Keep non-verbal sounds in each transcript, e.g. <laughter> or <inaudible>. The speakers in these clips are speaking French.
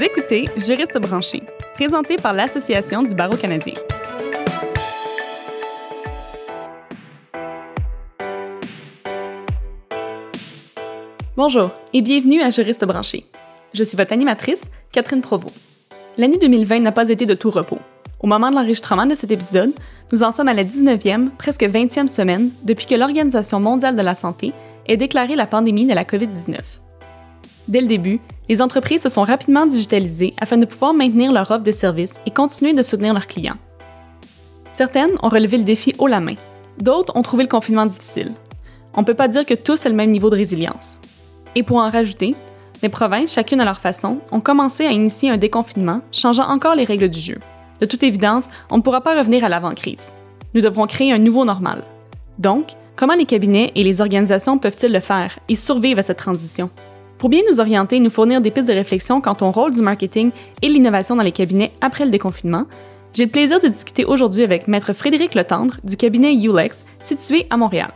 Vous écoutez Juriste branché, présenté par l'Association du barreau canadien. Bonjour et bienvenue à Juriste branché. Je suis votre animatrice, Catherine Provost. L'année 2020 n'a pas été de tout repos. Au moment de l'enregistrement de cet épisode, nous en sommes à la 19e, presque 20e semaine depuis que l'Organisation mondiale de la santé ait déclaré la pandémie de la COVID-19. Dès le début, les entreprises se sont rapidement digitalisées afin de pouvoir maintenir leur offre de services et continuer de soutenir leurs clients. Certaines ont relevé le défi haut la main, d'autres ont trouvé le confinement difficile. On ne peut pas dire que tous aient le même niveau de résilience. Et pour en rajouter, les provinces, chacune à leur façon, ont commencé à initier un déconfinement, changeant encore les règles du jeu. De toute évidence, on ne pourra pas revenir à l'avant-crise. Nous devrons créer un nouveau normal. Donc, comment les cabinets et les organisations peuvent-ils le faire et survivre à cette transition? Pour bien nous orienter et nous fournir des pistes de réflexion quant au rôle du marketing et l'innovation dans les cabinets après le déconfinement, j'ai le plaisir de discuter aujourd'hui avec Maître Frédéric Letendre du cabinet Ulex situé à Montréal.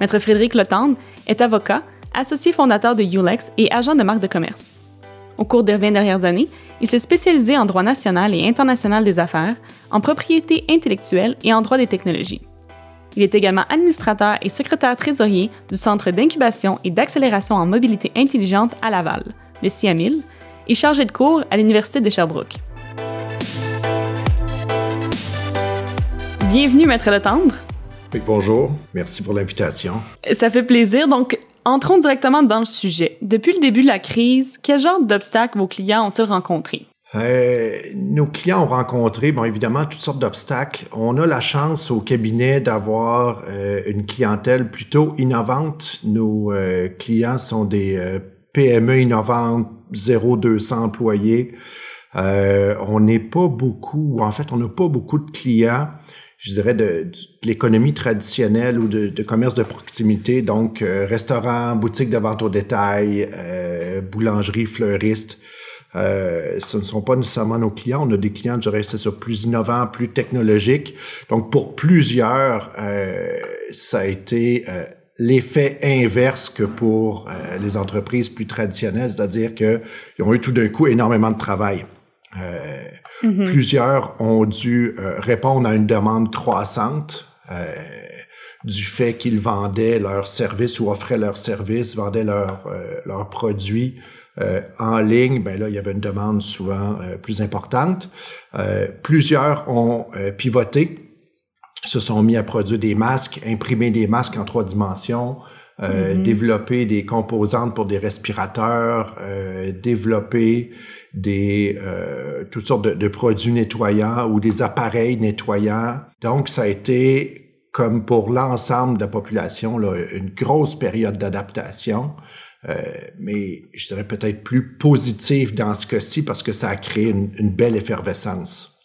Maître Frédéric Letendre est avocat, associé fondateur de Ulex et agent de marque de commerce. Au cours des 20 dernières années, il s'est spécialisé en droit national et international des affaires, en propriété intellectuelle et en droit des technologies. Il est également administrateur et secrétaire trésorier du Centre d'incubation et d'accélération en mobilité intelligente à Laval, le CIAMIL, et chargé de cours à l'Université de Sherbrooke. Bienvenue, Maître Letendre. Oui, bonjour. Merci pour l'invitation. Ça fait plaisir. Donc, entrons directement dans le sujet. Depuis le début de la crise, quel genre d'obstacles vos clients ont-ils rencontrés? Euh, nos clients ont rencontré, bon, évidemment, toutes sortes d'obstacles. On a la chance au cabinet d'avoir euh, une clientèle plutôt innovante. Nos euh, clients sont des PME innovantes, 0-200 employés. on n'est pas beaucoup, en fait, on n'a pas beaucoup de clients je dirais, de, l'économie traditionnelle ou de, commerce de proximité, donc euh, restaurant, boutique de vente au détail, boulangerie, fleuriste. Euh, ce ne sont pas nécessairement nos clients. On a des clients, je dirais, c'est ça, plus innovants, plus technologiques. Donc, pour plusieurs, euh, ça a été euh, l'effet inverse que pour les entreprises plus traditionnelles, c'est-à-dire qu'ils ont eu tout d'un coup énormément de travail. Euh, mm-hmm. Plusieurs ont dû euh, répondre à une demande croissante euh, du fait qu'ils vendaient leurs services ou offraient leurs services, vendaient leurs leurs produits en ligne. Ben là, il y avait une demande souvent plus importante. plusieurs ont pivoté, se sont mis à produire des masques, imprimer des masques en trois dimensions. Mm-hmm. développer des composantes pour des respirateurs, développer des euh, toutes sortes de, de, produits nettoyants ou des appareils nettoyants. Donc, ça a été, comme pour l'ensemble de la population, là, une grosse période d'adaptation. Euh, mais je dirais peut-être plus positive dans ce cas-ci parce que ça a créé une, une belle effervescence.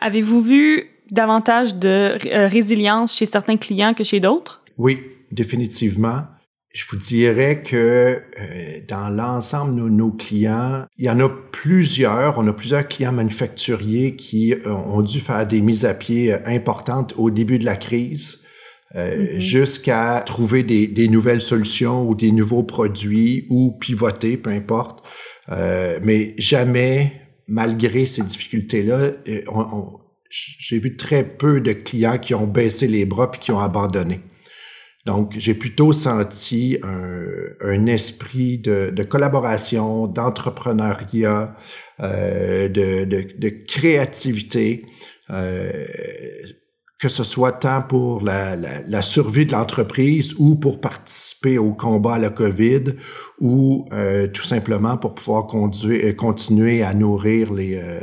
Avez-vous vu davantage de euh, résilience chez certains clients que chez d'autres? Oui, définitivement. Je vous dirais que euh, dans l'ensemble de nos, clients, il y en a plusieurs. On a plusieurs clients manufacturiers qui ont dû faire des mises à pied importantes au début de la crise. Mm-hmm. jusqu'à trouver des, des, nouvelles solutions ou des nouveaux produits ou pivoter, peu importe. mais jamais, malgré ces difficultés-là, j'ai vu très peu de clients qui ont baissé les bras puis qui ont abandonné. Donc, j'ai plutôt senti un, un esprit de, de collaboration, d'entrepreneuriat, euh, de, de, de, créativité, euh, que ce soit tant pour la, la, la survie de l'entreprise ou pour participer au combat à la COVID ou euh, tout simplement pour pouvoir conduire, euh, continuer à nourrir les, euh,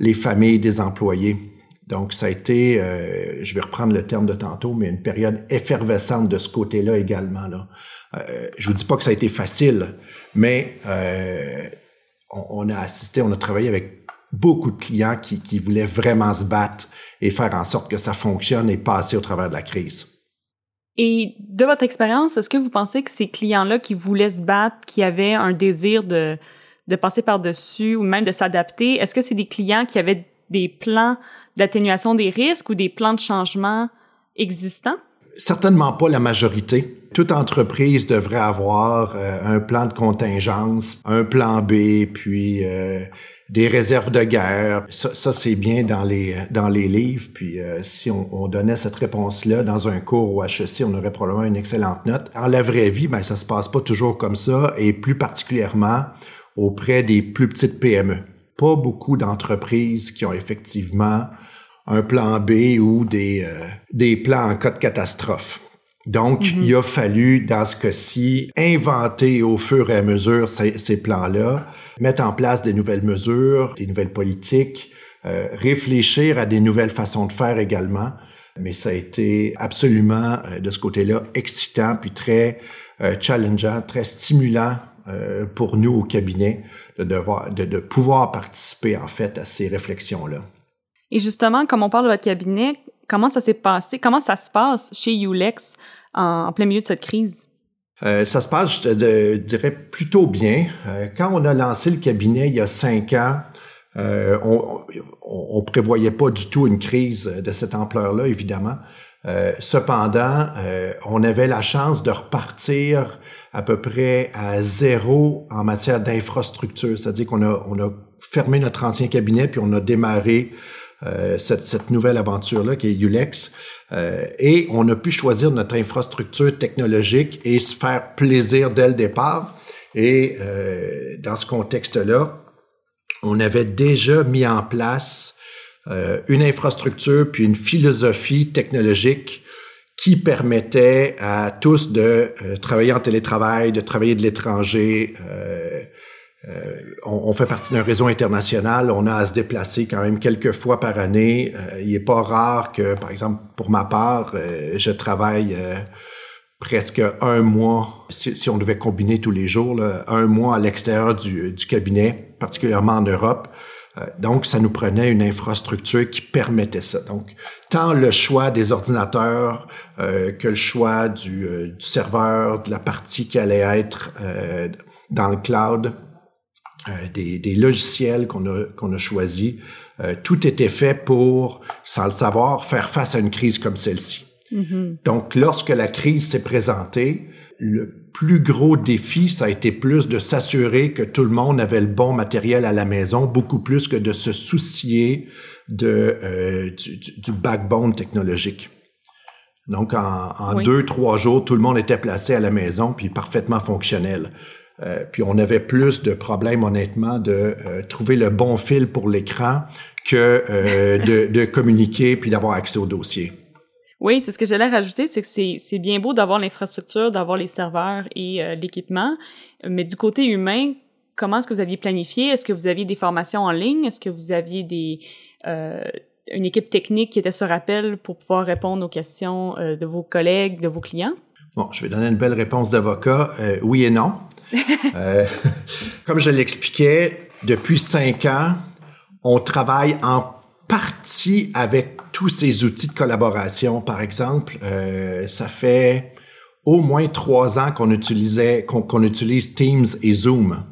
les familles des employés. Donc, ça a été, euh, je vais reprendre le terme de tantôt, mais une période effervescente de ce côté-là également. Là. Euh, je vous dis pas que ça a été facile, mais euh, on, on, a assisté, on a travaillé avec beaucoup de clients qui, qui voulaient vraiment se battre et faire en sorte que ça fonctionne et passer au travers de la crise. Et de votre expérience, est-ce que vous pensez que ces clients-là qui voulaient se battre, qui avaient un désir de, de passer par-dessus ou même de s'adapter, est-ce que c'est des clients qui avaient des plans d'atténuation des risques ou des plans de changement existants? certainement pas la majorité. Toute entreprise devrait avoir euh, un plan de contingence, un plan B, puis euh, des réserves de guerre. Ça, ça c'est bien dans les dans les livres. Puis euh, si on, on, donnait cette réponse-là dans un cours au HEC, on aurait probablement une excellente note. En la vraie vie, ben ça se passe pas toujours comme ça, et plus particulièrement auprès des plus petites PME. Pas beaucoup d'entreprises qui ont effectivement un plan B ou des, des plans en cas de catastrophe. Donc, mm-hmm. il a fallu, dans ce cas-ci, inventer au fur et à mesure ces, ces plans-là, mettre en place des nouvelles mesures, des nouvelles politiques, euh, réfléchir à des nouvelles façons de faire également. Mais ça a été absolument, euh, de ce côté-là, excitant, puis très euh, challengeant, très stimulant euh, pour nous au cabinet de, devoir, de, de pouvoir participer, en fait, à ces réflexions-là. Et justement, comme on parle de votre cabinet, comment ça s'est passé? Comment ça se passe chez Ulex en, plein milieu de cette crise? Euh, ça se passe, je dirais, plutôt bien. Euh, quand on a lancé le cabinet il y a cinq ans, euh, on, on, prévoyait pas du tout une crise de cette ampleur-là, évidemment. Cependant, on avait la chance de repartir à peu près à zéro en matière d'infrastructure, c'est-à-dire qu'on a, on a fermé notre ancien cabinet puis on a démarré euh, cette, cette, nouvelle aventure-là qui est Ulex. Euh, et on a pu choisir notre infrastructure technologique et se faire plaisir dès le départ. Et euh, dans ce contexte-là, on avait déjà mis en place euh, une infrastructure puis une philosophie technologique qui permettait à tous de euh, travailler en télétravail, de travailler de l'étranger, euh, on, on, fait partie d'un réseau international, on a à se déplacer quand même quelques fois par année. Euh, il n'est pas rare que, par exemple, pour ma part, euh, je travaille euh, presque un mois, si, si, on devait combiner tous les jours, là, un mois à l'extérieur du, du, cabinet, particulièrement en Europe. donc, ça nous prenait une infrastructure qui permettait ça. Donc, tant le choix des ordinateurs que le choix du, du, serveur, de la partie qui allait être dans le cloud, euh, des, des, logiciels qu'on a, qu'on a choisis. Euh, tout était fait pour, sans le savoir, faire face à une crise comme celle-ci. Mm-hmm. Donc, lorsque la crise s'est présentée, le plus gros défi, ça a été plus de s'assurer que tout le monde avait le bon matériel à la maison, beaucoup plus que de se soucier de, euh, du, du, backbone technologique. Donc, en, en oui. deux, trois jours, tout le monde était placé à la maison, puis parfaitement fonctionnel. Euh, puis on avait plus de problèmes, honnêtement, de euh, trouver le bon fil pour l'écran que euh, <laughs> de, de, communiquer puis d'avoir accès au dossier. Oui, c'est ce que j'allais rajouter, c'est que c'est bien beau d'avoir l'infrastructure, d'avoir les serveurs et l'équipement, mais du côté humain, comment est-ce que vous aviez planifié? Est-ce que vous aviez des formations en ligne? Est-ce que vous aviez des une équipe technique qui était sur appel pour pouvoir répondre aux questions de vos collègues, de vos clients? Bon, je vais donner une belle réponse d'avocat. oui et non. Euh, <laughs> comme je l'expliquais, depuis cinq ans, on travaille en partie avec tous ces outils de collaboration. Par exemple, euh, ça fait au moins trois ans qu'on utilisait, qu'on qu utilise Teams et Zoom.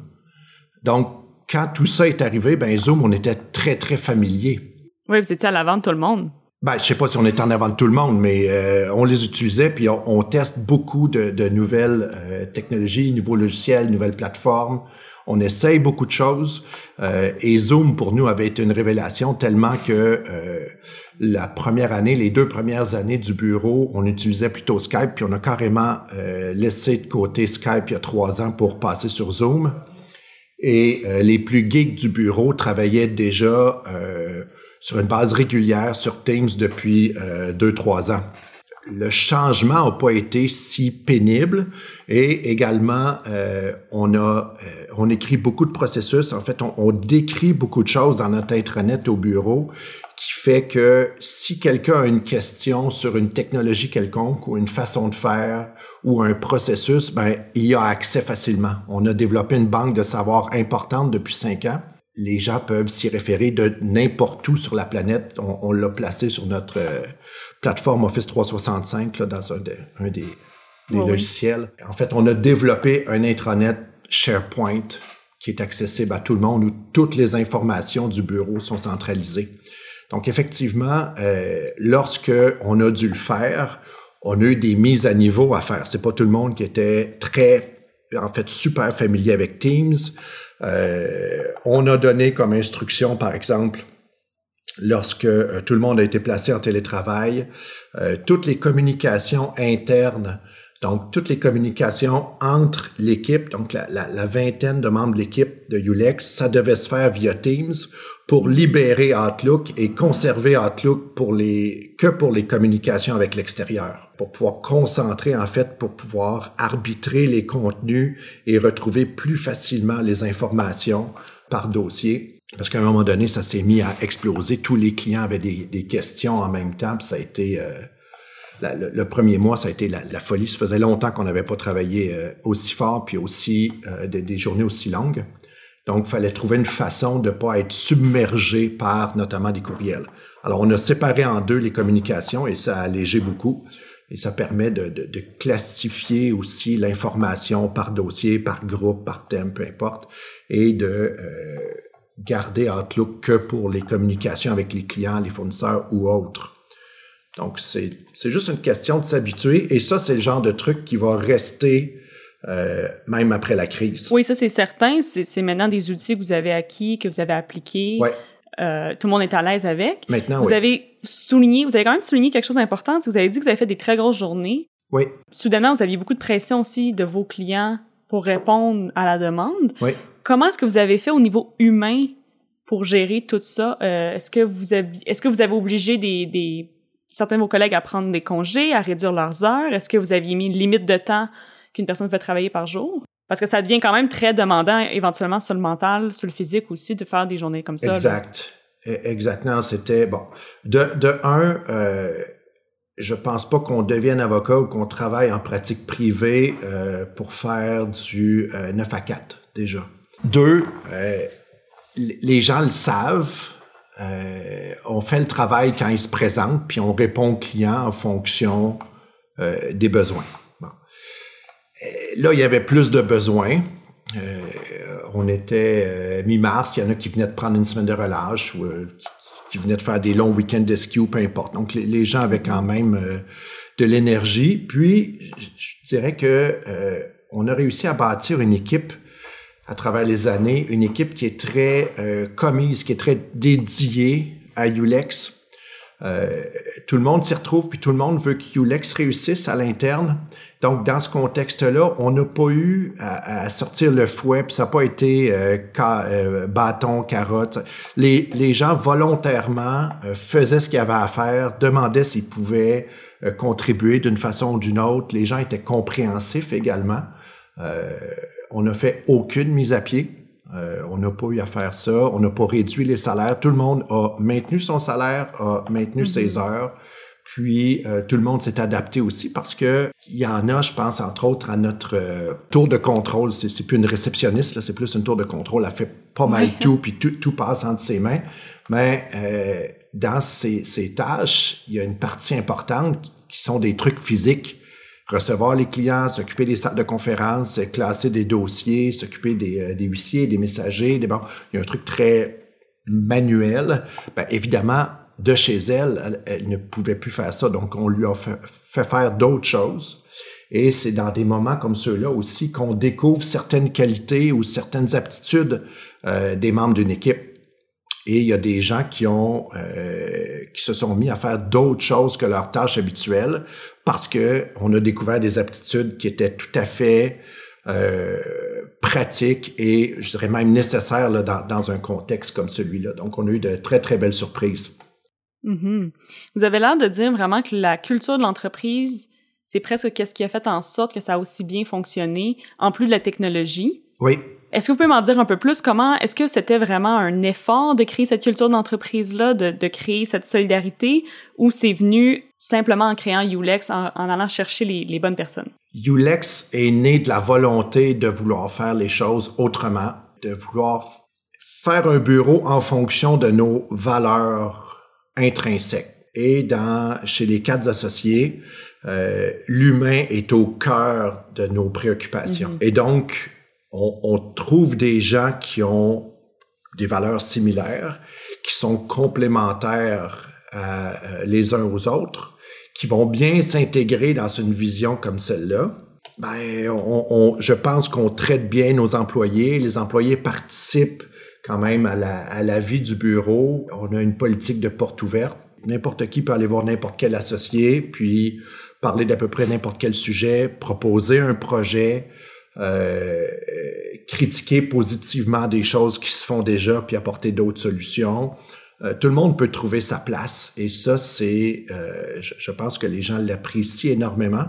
Donc, quand tout ça est arrivé, ben Zoom, on était très, très familier. Oui, vous étiez à l'avant de tout le monde. Ben, je sais pas si on est en avant de tout le monde, mais euh, on les utilisait, puis on, on teste beaucoup de, de nouvelles euh, technologies, nouveaux logiciels, nouvelles plateformes. On essaye beaucoup de choses. Euh, et Zoom, pour nous, avait été une révélation tellement que euh, la première année, les deux premières années du bureau, on utilisait plutôt Skype, puis on a carrément euh, laissé de côté Skype il y a trois ans pour passer sur Zoom. Et les plus geeks du bureau travaillaient déjà sur une base régulière sur Teams depuis euh, deux, trois ans. Le changement n'a pas été si pénible et également euh, on a euh, on écrit beaucoup de processus. En fait, on, on, décrit beaucoup de choses dans notre intranet au bureau qui fait que si quelqu'un a une question sur une technologie quelconque ou une façon de faire ou un processus, ben il y a accès facilement. On a développé une banque de savoir importante depuis cinq ans les gens peuvent s'y référer de n'importe où sur la planète. On, on l'a placé sur notre euh, plateforme Office 365 là, dans un, de, un des, des oh logiciels. Oui. En fait, on a développé un intranet SharePoint qui est accessible à tout le monde où toutes les informations du bureau sont centralisées. Donc effectivement, euh, lorsque on a dû le faire, on a eu des mises à niveau à faire. C'est pas tout le monde qui était très, en fait, super familier avec Teams. Euh, on a donné comme instruction, par exemple, lorsque euh, tout le monde a été placé en télétravail, euh, toutes les communications internes donc, toutes les communications entre l'équipe, donc la, la, vingtaine de membres de l'équipe de Ulex, ça devait se faire via Teams pour libérer Outlook et conserver Outlook pour les, que pour les communications avec l'extérieur, pour pouvoir concentrer, en fait, pour pouvoir arbitrer les contenus et retrouver plus facilement les informations par dossier. Parce qu'à un moment donné, ça s'est mis à exploser. Tous les clients avaient des, des questions en même temps, puis ça a été... Euh, le, premier mois, ça a été la, folie. Ça faisait longtemps qu'on n'avait pas travaillé euh, aussi fort puis aussi euh, des, journées aussi longues. Donc, il fallait trouver une façon de ne pas être submergé par notamment des courriels. Alors, on a séparé en deux les communications et ça a allégé beaucoup. Et ça permet de, classifier aussi l'information par dossier, par groupe, par thème, peu importe, et de euh, garder Outlook que pour les communications avec les clients, les fournisseurs ou autres. Donc, c'est juste une question de s'habituer. Et ça, c'est le genre de truc qui va rester euh, même après la crise. Oui, ça, c'est certain. C'est maintenant des outils que vous avez acquis, que vous avez appliqués. Ouais. Euh, tout le monde est à l'aise avec. Maintenant, vous avez souligné, vous avez quand même souligné quelque chose d'important. Vous avez dit que vous avez fait des très grosses journées. Oui. Soudainement, vous aviez beaucoup de pression aussi de vos clients pour répondre à la demande. Oui. Comment est-ce que vous avez fait au niveau humain pour gérer tout ça? Euh, est-ce que vous avez, est-ce que vous avez obligé des, des certains de vos collègues à prendre des congés, à réduire leurs heures? Est-ce que vous aviez mis une limite de temps qu'une personne peut travailler par jour? Parce que ça devient quand même très demandant, éventuellement, sur le mental, sur le physique aussi, de faire des journées comme ça. Exact. E, exactement. C'était, bon, de, un, euh, je pense pas qu'on devienne avocat ou qu'on travaille en pratique privée euh, pour faire du 9 euh, à 4, déjà. Deux, euh, les gens le savent, euh, on fait le travail quand il se présente, puis on répond au client en fonction des besoins. Euh, là, il y avait plus de besoins. on était mi-mars, il y en a qui venaient de prendre une semaine de relâche ou qui venaient de faire des longs week-ends d'esquio, peu importe. Donc, les, gens avaient quand même de l'énergie. Puis, je dirais que on a réussi à bâtir une équipe à travers les années, une équipe qui est très euh, commise, qui est très dédiée à Ulex. Euh, tout le monde s'y retrouve, puis tout le monde veut que Ulex réussisse à l'interne. Donc, dans ce contexte-là, on n'a pas eu à, sortir le fouet, puis ça n'a pas été euh, euh, bâton, carotte. Les, les gens volontairement faisaient ce qu'il y avait à faire, demandaient s'ils pouvaient contribuer d'une façon ou d'une autre. Les gens étaient compréhensifs également. On n'a fait aucune mise à pied. Euh, on n'a pas eu à faire ça. On n'a pas réduit les salaires. Tout le monde a maintenu son salaire, a maintenu ses mhm. heures. Puis euh, tout le monde s'est adapté aussi parce que il y en a, je pense, entre autres, à notre euh, tour de contrôle. C'est plus une réceptionniste, là, c'est plus une tour de contrôle. Elle fait pas mal tout, puis tout, tout, passe entre ses mains. Mais dans ces, ces tâches, il y a une partie importante qui sont des trucs physiques recevoir les clients, s'occuper des salles de conférence, classer des dossiers, s'occuper des, euh, huissiers, des messagers. Des, bon, il y a un truc très manuel. Ben, évidemment, de chez elle, elle, ne pouvait plus faire ça. Donc, on lui a fait, faire d'autres choses. Et c'est dans des moments comme ceux-là aussi qu'on découvre certaines qualités ou certaines aptitudes euh, des membres d'une équipe. Et il y a des gens qui ont euh, qui se sont mis à faire d'autres choses que leurs tâches habituelles parce que on a découvert des aptitudes qui étaient tout à fait euh, pratiques et je dirais même nécessaires là, dans, dans, un contexte comme celui-là. Donc, on a eu de très, très belles surprises. Mm-hmm. Vous avez l'air de dire vraiment que la culture de l'entreprise, c'est presque qu'est-ce qui a fait en sorte que ça a aussi bien fonctionné, en plus de la technologie. Oui. Est-ce que vous pouvez m'en dire un peu plus? Comment est-ce que c'était vraiment un effort de créer cette culture d'entreprise-là, de, de, créer cette solidarité, ou c'est venu simplement en créant Ulex, en, en allant chercher les, les, bonnes personnes? Ulex est né de la volonté de vouloir faire les choses autrement, de vouloir faire un bureau en fonction de nos valeurs intrinsèques. Et dans, chez les quatre associés, euh, l'humain est au cœur de nos préoccupations. Mm-hmm. Et donc, on, trouve des gens qui ont des valeurs similaires, qui sont complémentaires euh, les uns aux autres, qui vont bien s'intégrer dans une vision comme celle-là, ben, je pense qu'on traite bien nos employés. Les employés participent quand même à la, à la vie du bureau. On a une politique de porte ouverte. N'importe qui peut aller voir n'importe quel associé, puis parler d'à peu près n'importe quel sujet, proposer un projet, euh, critiquer positivement des choses qui se font déjà, puis apporter d'autres solutions. Euh, tout le monde peut trouver sa place et ça, c'est, euh, je, je, pense que les gens l'apprécient énormément.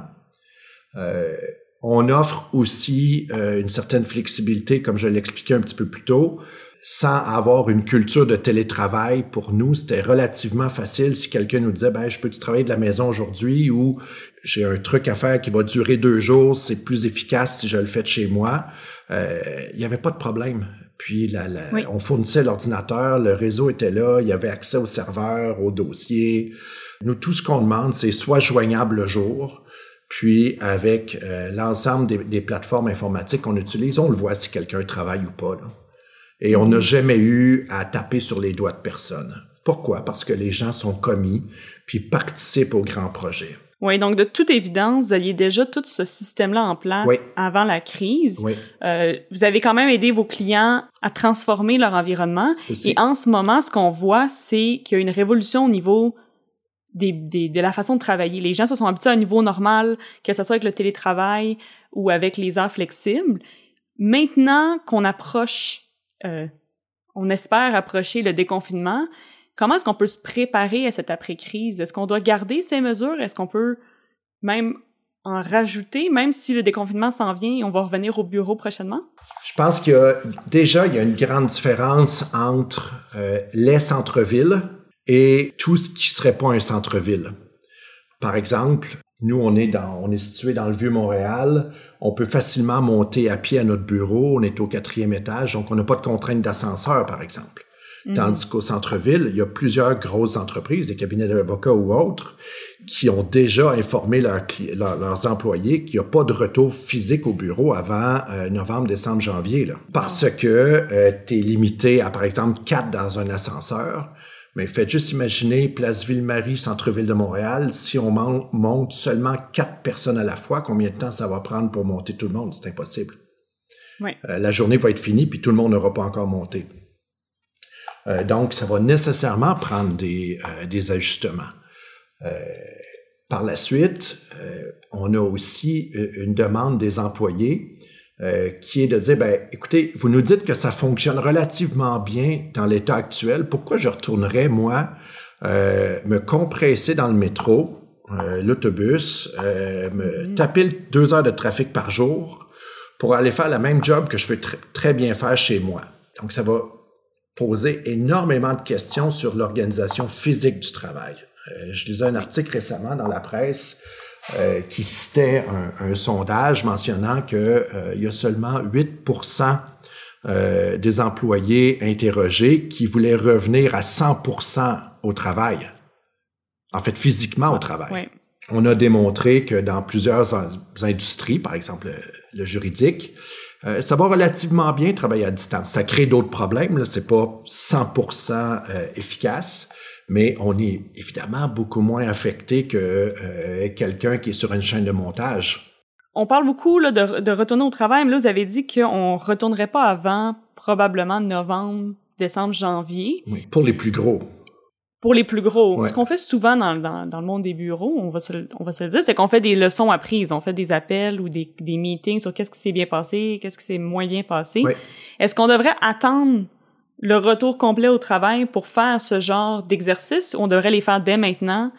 Euh, on offre aussi euh, une certaine flexibilité, comme je l'expliquais un petit peu plus tôt, sans avoir une culture de télétravail. Pour nous, c'était relativement facile si quelqu'un nous disait, ben, je peux-tu travailler de la maison aujourd'hui ou j'ai un truc à faire qui va durer deux jours, c'est plus efficace si je le fais de chez moi. Euh, il n'y avait pas de problème. Puis la, la, on fournissait l'ordinateur, le réseau était là, il y avait accès au serveur, au dossier. Nous, tout ce qu'on demande, c'est soit joignable le jour, puis avec euh, l'ensemble des, des, plateformes informatiques qu'on utilise, on le voit si quelqu'un travaille ou pas. Là. Et on n'a jamais eu à taper sur les doigts de personne. Pourquoi? Parce que les gens sont commis, puis participent au grand projet. Oui, donc de toute évidence, vous aviez déjà tout ce système-là en place oui. avant la crise. Oui. Euh, vous avez quand même aidé vos clients à transformer leur environnement. Aussi. Et en ce moment, ce qu'on voit, c'est qu'il y a une révolution au niveau des, des, de la façon de travailler. Les gens se sont habitués à un niveau normal, que ce soit avec le télétravail ou avec les heures flexibles. Maintenant qu'on approche, euh, on espère approcher le déconfinement, comment est-ce qu'on peut se préparer à cette après-crise? Est-ce qu'on doit garder ces mesures? Est-ce qu'on peut même en rajouter, même si le déconfinement s'en vient et on va revenir au bureau prochainement? Je pense qu'il y a déjà il y a une grande différence entre euh, les centres-villes et tout ce qui serait pas un centre-ville. Par exemple, nous on est dans on est situé dans le vieux Montréal, on peut facilement monter à pied à notre bureau, on est au quatrième étage, donc on n'a pas de contrainte d'ascenseur par exemple. Mm-hmm. Tandis qu'au centre-ville, il y a plusieurs grosses entreprises, des cabinets d'avocats ou autres, qui ont déjà informé leurs, employés qu'il n'y a pas de retour physique au bureau avant euh, novembre, décembre, janvier. Là. Parce que euh, tu es limité à, par exemple, quatre dans un ascenseur. Mais faites juste imaginer Place Ville-Marie, centre-ville de Montréal, si on monte seulement quatre personnes à la fois, combien de temps ça va prendre pour monter tout le monde? C'est impossible. Oui. Euh, la journée va être finie, puis tout le monde n'aura pas encore monté. Euh, donc, ça va nécessairement prendre des, euh, des ajustements. Par la suite, on a aussi une demande des employés qui est de dire, ben, écoutez, vous nous dites que ça fonctionne relativement bien dans l'état actuel. Pourquoi je retournerais, moi, me compresser dans le métro, l'autobus, me mmh. taper deux heures de trafic par jour pour aller faire la même job que je tr très bien faire chez moi? Donc, ça va poser énormément de questions sur l'organisation physique du travail. Euh, je lisais un article récemment dans la presse euh, qui citait un, un, sondage mentionnant que euh, il y a seulement 8 euh, des employés interrogés qui voulaient revenir à 100 au travail. En fait, physiquement au travail. On a démontré que dans plusieurs industries, par exemple le juridique, euh, ça va relativement bien travailler à distance. Ça crée d'autres problèmes, là, c'est pas 100% euh, efficace, mais on est évidemment beaucoup moins affecté que euh, quelqu'un qui est sur une chaîne de montage. On parle beaucoup là, de, de retourner au travail, mais là, vous avez dit qu'on retournerait pas avant probablement novembre, décembre, janvier. Oui, pour les plus gros pour les plus gros. Ouais. Ce qu'on fait souvent dans, dans, dans, le monde des bureaux, on va se, on va se le dire, c'est qu'on fait des leçons apprises. On fait des appels ou des, des meetings sur qu'est-ce qui s'est bien passé, qu'est-ce qui s'est moins bien passé. Ouais. Est-ce qu'on devrait attendre le retour complet au travail pour faire ce genre d'exercice on devrait les faire dès maintenant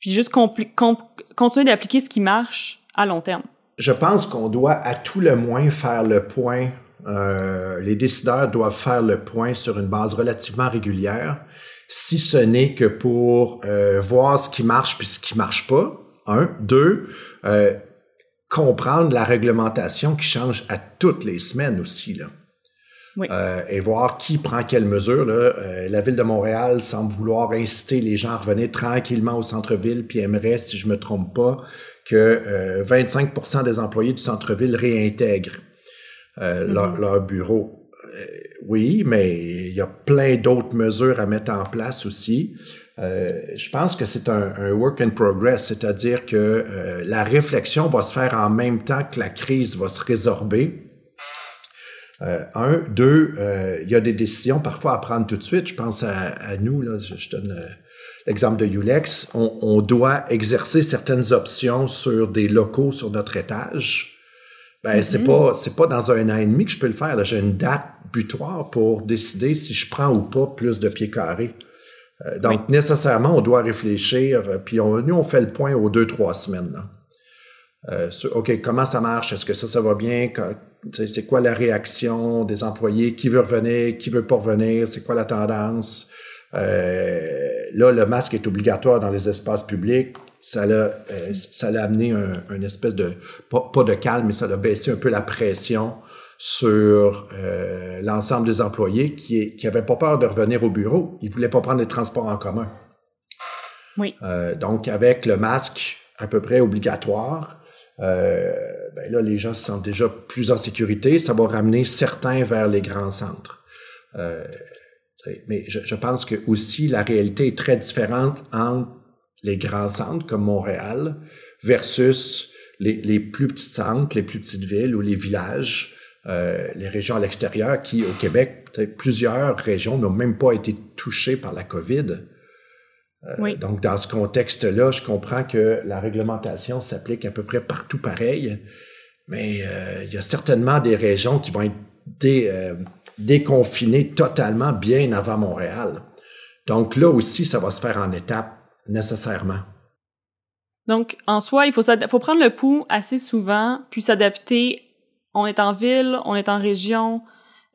puis juste continuer d'appliquer ce qui marche à long terme? Je pense qu'on doit à tout le moins faire le point euh, les décideurs doivent faire le point sur une base relativement régulière si ce n'est que pour euh, voir ce qui marche puis ce qui marche pas. Un, deux, euh, comprendre la réglementation qui change à toutes les semaines aussi. Oui. Euh, et voir qui prend quelle mesure. Là. Euh, la ville de Montréal semble vouloir inciter les gens à revenir tranquillement au centre-ville, puis aimerait, si je me trompe pas, que 25% des employés du centre-ville réintègrent mm-hmm. leur, leur bureau oui, mais il y a plein d'autres mesures à mettre en place aussi. Euh, je pense que c'est un, un, work in progress, c'est-à-dire que euh, la réflexion va se faire en même temps que la crise va se résorber. Euh, un, deux, euh, il y a des décisions parfois à prendre tout de suite. Je pense à, à nous, là, je, je donne l'exemple de Ulex. On, on, doit exercer certaines options sur des locaux sur notre étage. Ben, mm-hmm. c'est pas, c'est pas dans un an et demi que je peux le faire. J'ai une date butoir pour décider si je prends ou pas plus de pieds carrés. Euh, donc, nécessairement, on doit réfléchir, euh, puis on, nous, on fait le point aux deux, trois semaines. Euh, OK, comment ça marche? Est-ce que ça, ça va bien? C'est quoi la réaction des employés? Qui veut revenir? Qui veut pas revenir? C'est quoi la tendance? Euh, là, le masque est obligatoire dans les espaces publics. Ça l'a, ça l'a amené un, une espèce de, pas, pas, de calme, mais ça a baissé un peu la pression sur euh, l'ensemble des employés qui qui avaient pas peur de revenir au bureau. Ils voulaient pas prendre les transports en commun. Oui. Euh, donc avec le masque à peu près obligatoire, euh, ben là les gens se sentent déjà plus en sécurité. Ça va ramener certains vers les grands centres. Euh, mais je, je, pense que aussi la réalité est très différente entre les grands centres comme Montréal versus les, les plus petits centres, les plus petites villes ou les villages euh, les régions à l'extérieur qui, au Québec, plusieurs régions n'ont même pas été touchées par la COVID. Euh, oui. Donc, dans ce contexte-là, je comprends que la réglementation s'applique à peu près partout pareil, mais euh, il y a certainement des régions qui vont être dé, euh, déconfinées totalement bien avant Montréal. Donc là aussi, ça va se faire en étapes nécessairement. Donc, en soi, il faut, faut prendre le pouls assez souvent, puis s'adapter on est en ville, on est en région,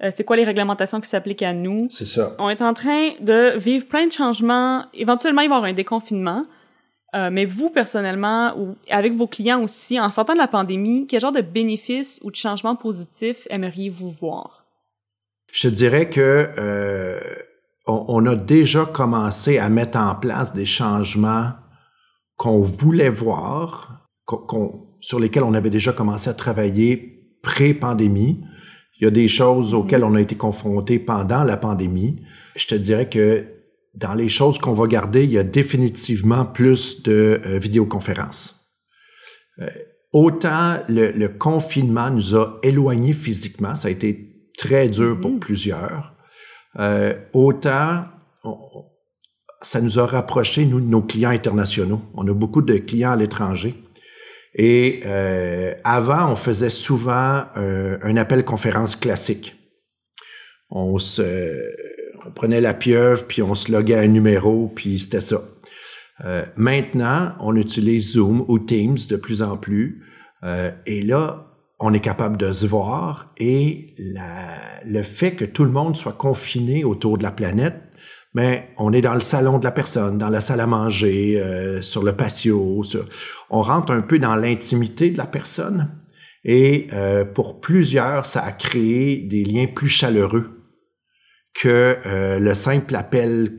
euh, c'est quoi les réglementations qui s'appliquent à nous? C'est ça. On est en train de vivre plein de changements. Éventuellement, il va y avoir un déconfinement. Euh, mais vous, personnellement, ou avec vos clients aussi, en sortant de la pandémie, quel genre de bénéfices ou de changements positifs aimeriez-vous voir? Je te dirais que euh, on, on, a déjà commencé à mettre en place des changements qu'on voulait voir, qu'on, sur lesquels on avait déjà commencé à travailler pré-pandémie. Il y a des choses auxquelles on a été confronté pendant la pandémie. Je te dirais que dans les choses qu'on va garder, il y a définitivement plus de euh, vidéoconférences. Euh, autant le, le, confinement nous a éloignés physiquement, ça a été très dur pour mm-hmm. plusieurs, euh, autant on, ça nous a rapprochés, nous, de nos clients internationaux. On a beaucoup de clients à l'étranger. Et euh, avant, on faisait souvent euh, un appel conférence classique. On se, on prenait la pieuvre, puis on se loguait un numéro, puis c'était ça. Euh, maintenant, on utilise Zoom ou Teams de plus en plus. Euh, et là, on est capable de se voir et la, le fait que tout le monde soit confiné autour de la planète mais on est dans le salon de la personne, dans la salle à manger, euh, sur le patio. Sur... On rentre un peu dans l'intimité de la personne. Et euh, pour plusieurs, ça a créé des liens plus chaleureux que euh, le simple appel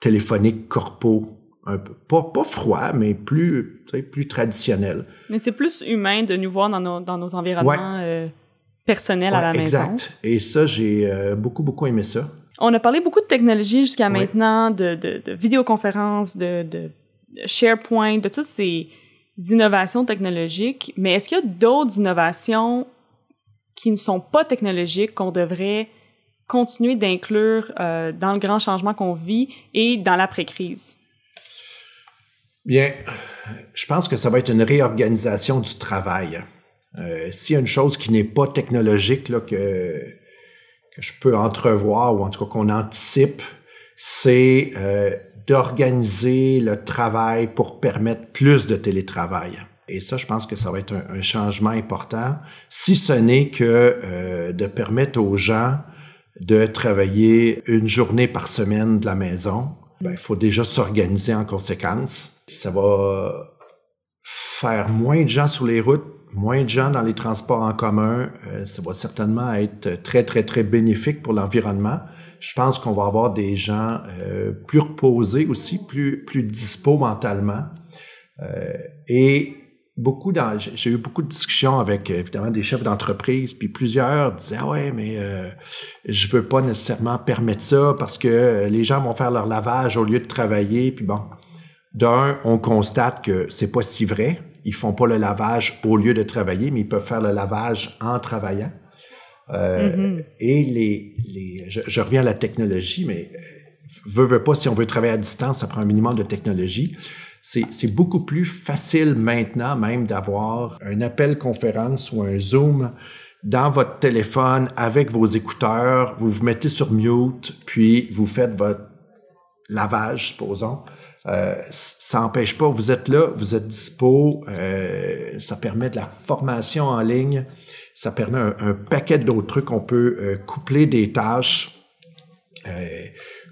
téléphonique corpo. Un peu, pas, pas froid, mais plus, plus traditionnel. Mais c'est plus humain de nous voir dans nos, dans nos environnements ouais. personnels ouais, à la maison. Exact. Et ça, j'ai beaucoup, beaucoup aimé ça. On a parlé beaucoup de technologie jusqu'à oui. maintenant, de, de, de vidéoconférences, de, de, SharePoint, de toutes ces innovations technologiques. Mais est-ce qu'il y a d'autres innovations qui ne sont pas technologiques qu'on devrait continuer d'inclure euh, dans le grand changement qu'on vit et dans l'après-crise? Bien, je pense que ça va être une réorganisation du travail. Euh, S'il y a une chose qui n'est pas technologique, là, que je peux entrevoir ou en tout cas qu'on anticipe, c'est euh, d'organiser le travail pour permettre plus de télétravail. Et ça, je pense que ça va être un, un changement important, si ce n'est que euh, de permettre aux gens de travailler une journée par semaine de la maison. Ben, il faut déjà s'organiser en conséquence. Ça va faire moins de gens sur les routes, moins de gens dans les transports en commun, euh, ça va certainement être très, très, très bénéfique pour l'environnement. Je pense qu'on va avoir des gens euh, plus reposés aussi, plus, plus dispo mentalement. Euh, et beaucoup dans, j'ai eu beaucoup de discussions avec évidemment des chefs d'entreprise, puis plusieurs disaient ah ouais mais euh, je veux pas nécessairement permettre ça parce que les gens vont faire leur lavage au lieu de travailler, puis bon. D'un, on constate que c'est pas si vrai. Ils font pas le lavage au lieu de travailler, mais ils peuvent faire le lavage en travaillant. Euh, mm-hmm. Et les, les je, je, reviens à la technologie, mais euh, veut, veut pas, si on veut travailler à distance, ça prend un minimum de technologie c'est beaucoup plus facile maintenant même d'avoir un appel conférence ou un Zoom dans votre téléphone avec vos écouteurs, vous vous mettez sur mute, puis vous faites votre lavage, supposons. Euh, ça n'empêche pas, vous êtes là, vous êtes dispo, euh, ça permet de la formation en ligne, ça permet un, paquet d'autres trucs, on peut euh, coupler des tâches.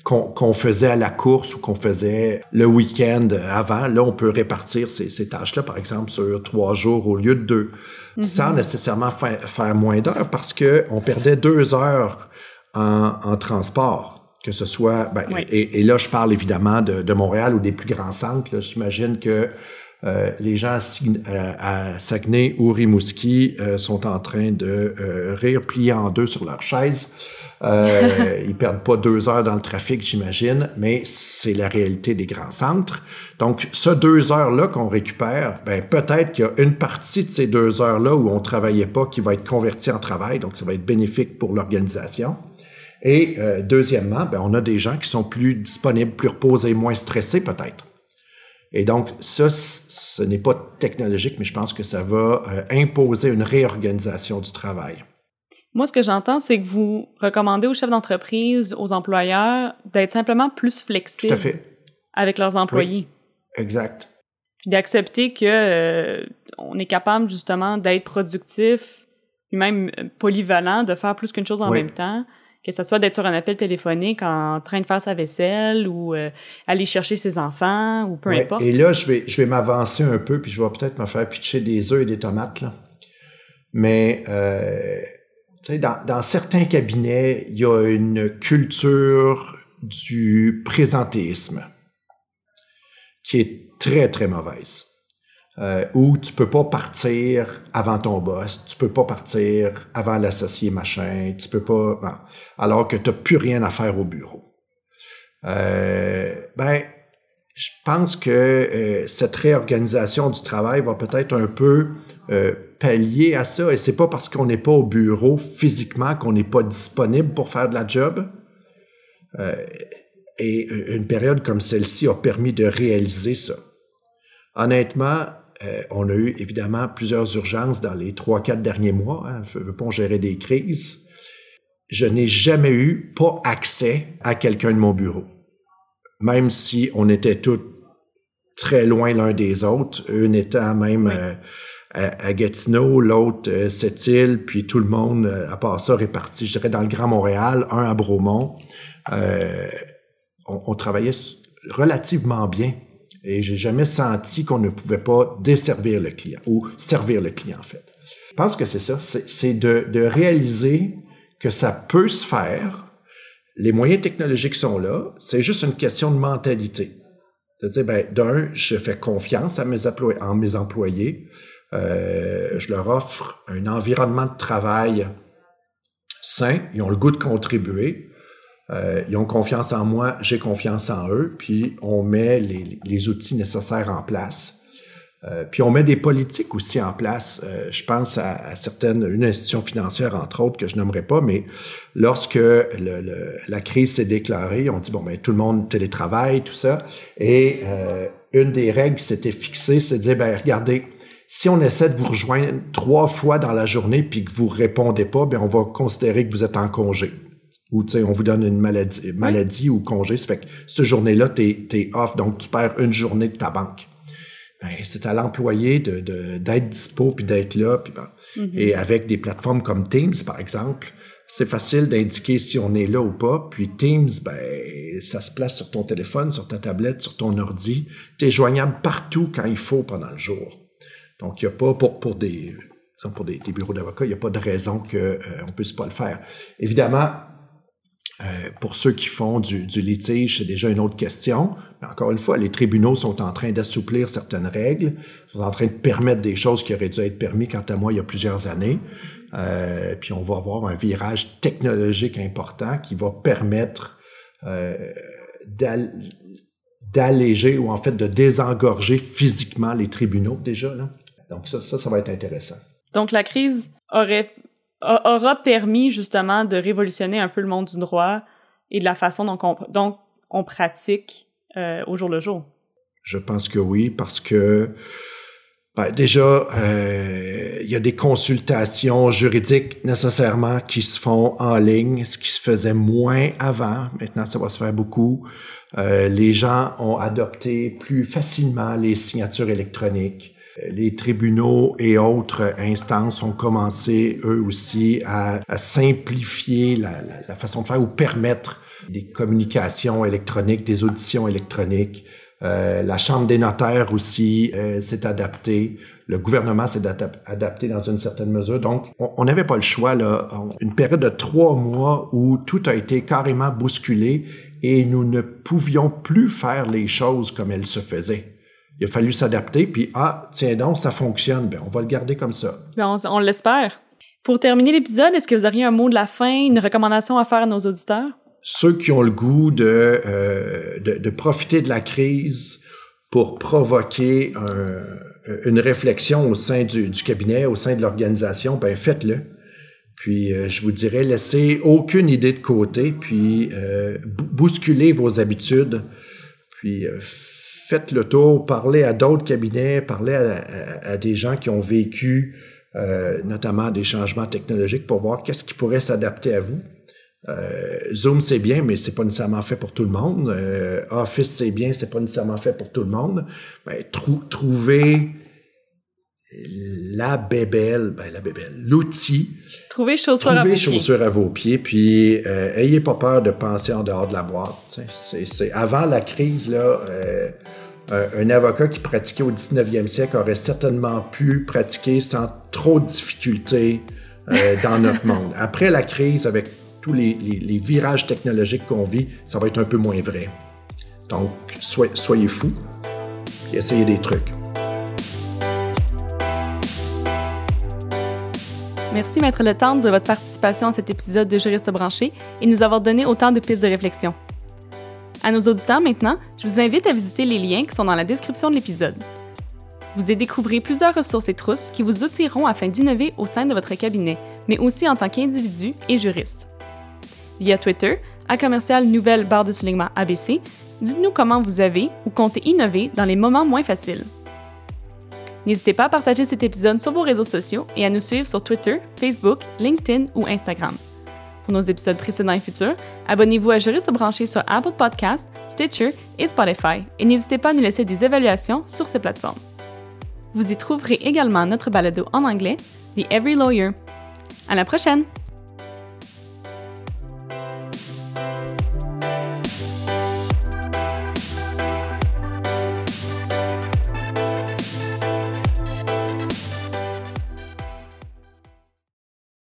Qu'on faisait à la course ou qu'on faisait le week-end avant. Là, on peut répartir ces, ces tâches-là, par exemple, sur trois jours au lieu de deux, mm-hmm. sans nécessairement faire, moins d'heures parce que on perdait deux heures en, en transport que ce soit, ben, et, et, là je parle évidemment de, de Montréal ou des plus grands centres. J'imagine que euh, les gens à, Saguenay ou Rimouski euh, sont en train de euh, rire pliés en deux sur leur chaise <laughs> ils perdent pas deux heures dans le trafic, j'imagine, mais c'est la réalité des grands centres. Donc, ce deux heures-là qu'on récupère, ben, peut-être qu'il y a une partie de ces deux heures-là où on travaillait pas qui va être convertie en travail, donc ça va être bénéfique pour l'organisation. Et euh, deuxièmement, ben, on a des gens qui sont plus disponibles, plus reposés, moins stressés peut-être. Et donc, ça, ce n'est pas technologique, mais je pense que ça va euh, imposer une réorganisation du travail. Moi, ce que j'entends, c'est que vous recommandez aux chefs d'entreprise, aux employeurs, d'être simplement plus flexibles avec leurs employés. Exact. Puis d'accepter que euh, on est capable justement d'être productif, puis même polyvalent, de faire plus qu'une chose en même temps, que ce soit d'être sur un appel téléphonique en train de faire sa vaisselle ou euh, aller chercher ses enfants ou peu importe. Et là, je vais, je vais m'avancer un peu, puis je vais peut-être me faire pitcher des œufs et des tomates. Là. Mais euh, dans, dans certains cabinets, il y a une culture du présentéisme qui est très, très mauvaise. Euh, où tu peux pas partir avant ton boss, tu peux pas partir avant l'associé machin, tu peux pas, alors que tu n'as plus rien à faire au bureau. Euh, ben, je pense que euh, cette réorganisation du travail va peut-être un peu euh, pallier à ça. Et c'est pas parce qu'on n'est pas au bureau physiquement qu'on n'est pas disponible pour faire de la job. Et une période comme celle-ci a permis de réaliser ça. Honnêtement, on a eu évidemment plusieurs urgences dans les trois, quatre derniers mois. Hein, veut pas gérer des crises. Je n'ai jamais eu pas accès à quelqu'un de mon bureau même si on était tous très loin l'un des autres, eux étant même euh, à, Gatineau, l'autre euh, Sept-Îles, puis tout le monde, euh, à part ça, réparti, je dirais, dans le Grand Montréal, un à Bromont. Euh, on, on, travaillait relativement bien et j'ai jamais senti qu'on ne pouvait pas desservir le client ou servir le client, en fait. Je pense que c'est ça, c'est de, réaliser que ça peut se faire. Les moyens technologiques sont là, c'est juste une question de mentalité. De dire, ben, d'un, je fais confiance à mes employés, en mes employés, euh, je leur offre un environnement de travail sain, ils ont le goût de contribuer, euh, ils ont confiance en moi, j'ai confiance en eux, puis on met les, les outils nécessaires en place euh, puis on met des politiques aussi en place. Euh, je pense à, certaines, une institution financière entre autres que je nommerai pas, mais lorsque le, la crise s'est déclarée, on dit bon ben tout le monde télétravaille, tout ça, et euh, une des règles qui s'était fixée, c'est de dire ben regardez, si on essaie de vous rejoindre trois fois dans la journée puis que vous répondez pas, ben on va considérer que vous êtes en congé. Ou tu sais, on vous donne une maladie, maladie ou congé, ça fait que cette journée-là, t'es es off, donc tu perds une journée de ta banque ben, c'est à l'employé de, d'être dispo puis d'être là. Puis mm-hmm. Et avec des plateformes comme Teams, par exemple, c'est facile d'indiquer si on est là ou pas. Puis Teams, ben, ça se place sur ton téléphone, sur ta tablette, sur ton ordi. Tu es joignable partout quand il faut pendant le jour. Donc, il n'y a pas pour, pour des pour des, bureaux d'avocats, il n'y a pas de raison qu'on euh, ne puisse pas le faire. Évidemment, euh, pour ceux qui font du, litige, c'est déjà une autre question. Mais encore une fois, les tribunaux sont en train d'assouplir certaines règles, sont en train de permettre des choses qui auraient dû être permis, quant à moi, il y a plusieurs années. Euh, puis on va avoir un virage technologique important qui va permettre euh, d'alléger ou en fait de désengorger physiquement les tribunaux déjà. Là. Donc ça, ça va être intéressant. Donc la crise aurait aura permis justement de révolutionner un peu le monde du droit et de la façon dont on, pratique euh, au jour le jour. Je pense que oui, parce que ben, déjà, euh, il y a des consultations juridiques nécessairement qui se font en ligne, ce qui se faisait moins avant. Maintenant, ça va se faire beaucoup. Euh, les gens ont adopté plus facilement les signatures électroniques. Les tribunaux et autres instances ont commencé, eux aussi, à, simplifier la, façon de faire ou permettre des communications électroniques, des auditions électroniques. Euh, la Chambre des notaires aussi euh, s'est adaptée. Le gouvernement s'est adapté dans une certaine mesure. Donc, on n'avait pas le choix, là. Une période de trois mois où tout a été carrément bousculé et nous ne pouvions plus faire les choses comme elles se faisaient il a fallu s'adapter, puis ah, tiens donc, ça fonctionne, ben on va le garder comme ça. Ben, on, l'espère. Pour terminer l'épisode, est-ce que vous auriez un mot de la fin, une recommandation à faire à nos auditeurs? Ceux qui ont le goût de, euh, de, profiter de la crise pour provoquer une réflexion au sein du, cabinet, au sein de l'organisation, ben faites-le. Puis euh, je vous dirais, laissez aucune idée de côté, puis euh, bousculez vos habitudes, puis faites le tour, parlez à d'autres cabinets, parlez à, des gens qui ont vécu euh, notamment des changements technologiques pour voir qu'est-ce qui pourrait s'adapter à vous. Euh, Zoom c'est bien, mais c'est pas nécessairement fait pour tout le monde. Euh, Office c'est bien, c'est pas nécessairement fait pour tout le monde. Ben, trouvez la bébelle, ben la bébelle, l'outil. Trouvez chaussures à vos chaussures à vos pieds, puis euh, ayez pas peur de penser en dehors de la boîte. C'est avant la crise là. Euh, un avocat qui pratiquait au 19e siècle aurait certainement pu pratiquer sans trop de difficultés euh, dans notre <laughs> monde. Après la crise, avec tous les, virages technologiques qu'on vit, ça va être un peu moins vrai. Donc, soyez, soyez fous et essayez des trucs. Merci, Maître Le Tendre, de votre participation à cet épisode de Juriste branché et nous avoir donné autant de pistes de réflexion. À nos auditeurs maintenant, je vous invite à visiter les liens qui sont dans la description de l'épisode. Vous y découvrirez plusieurs ressources et trousses qui vous outilleront afin d'innover au sein de votre cabinet, mais aussi en tant qu'individu et juriste. Via Twitter, à commercial nouvelle barre de soulignement ABC, dites-nous comment vous avez ou comptez innover dans les moments moins faciles. N'hésitez pas à partager cet épisode sur vos réseaux sociaux et à nous suivre sur Twitter, Facebook, LinkedIn ou Instagram. Pour nos épisodes précédents et futurs, abonnez-vous à Juriste branché sur Apple Podcasts, Stitcher et Spotify et n'hésitez pas à nous laisser des évaluations sur ces plateformes. Vous y trouverez également notre balado en anglais, The Every Lawyer. À la prochaine!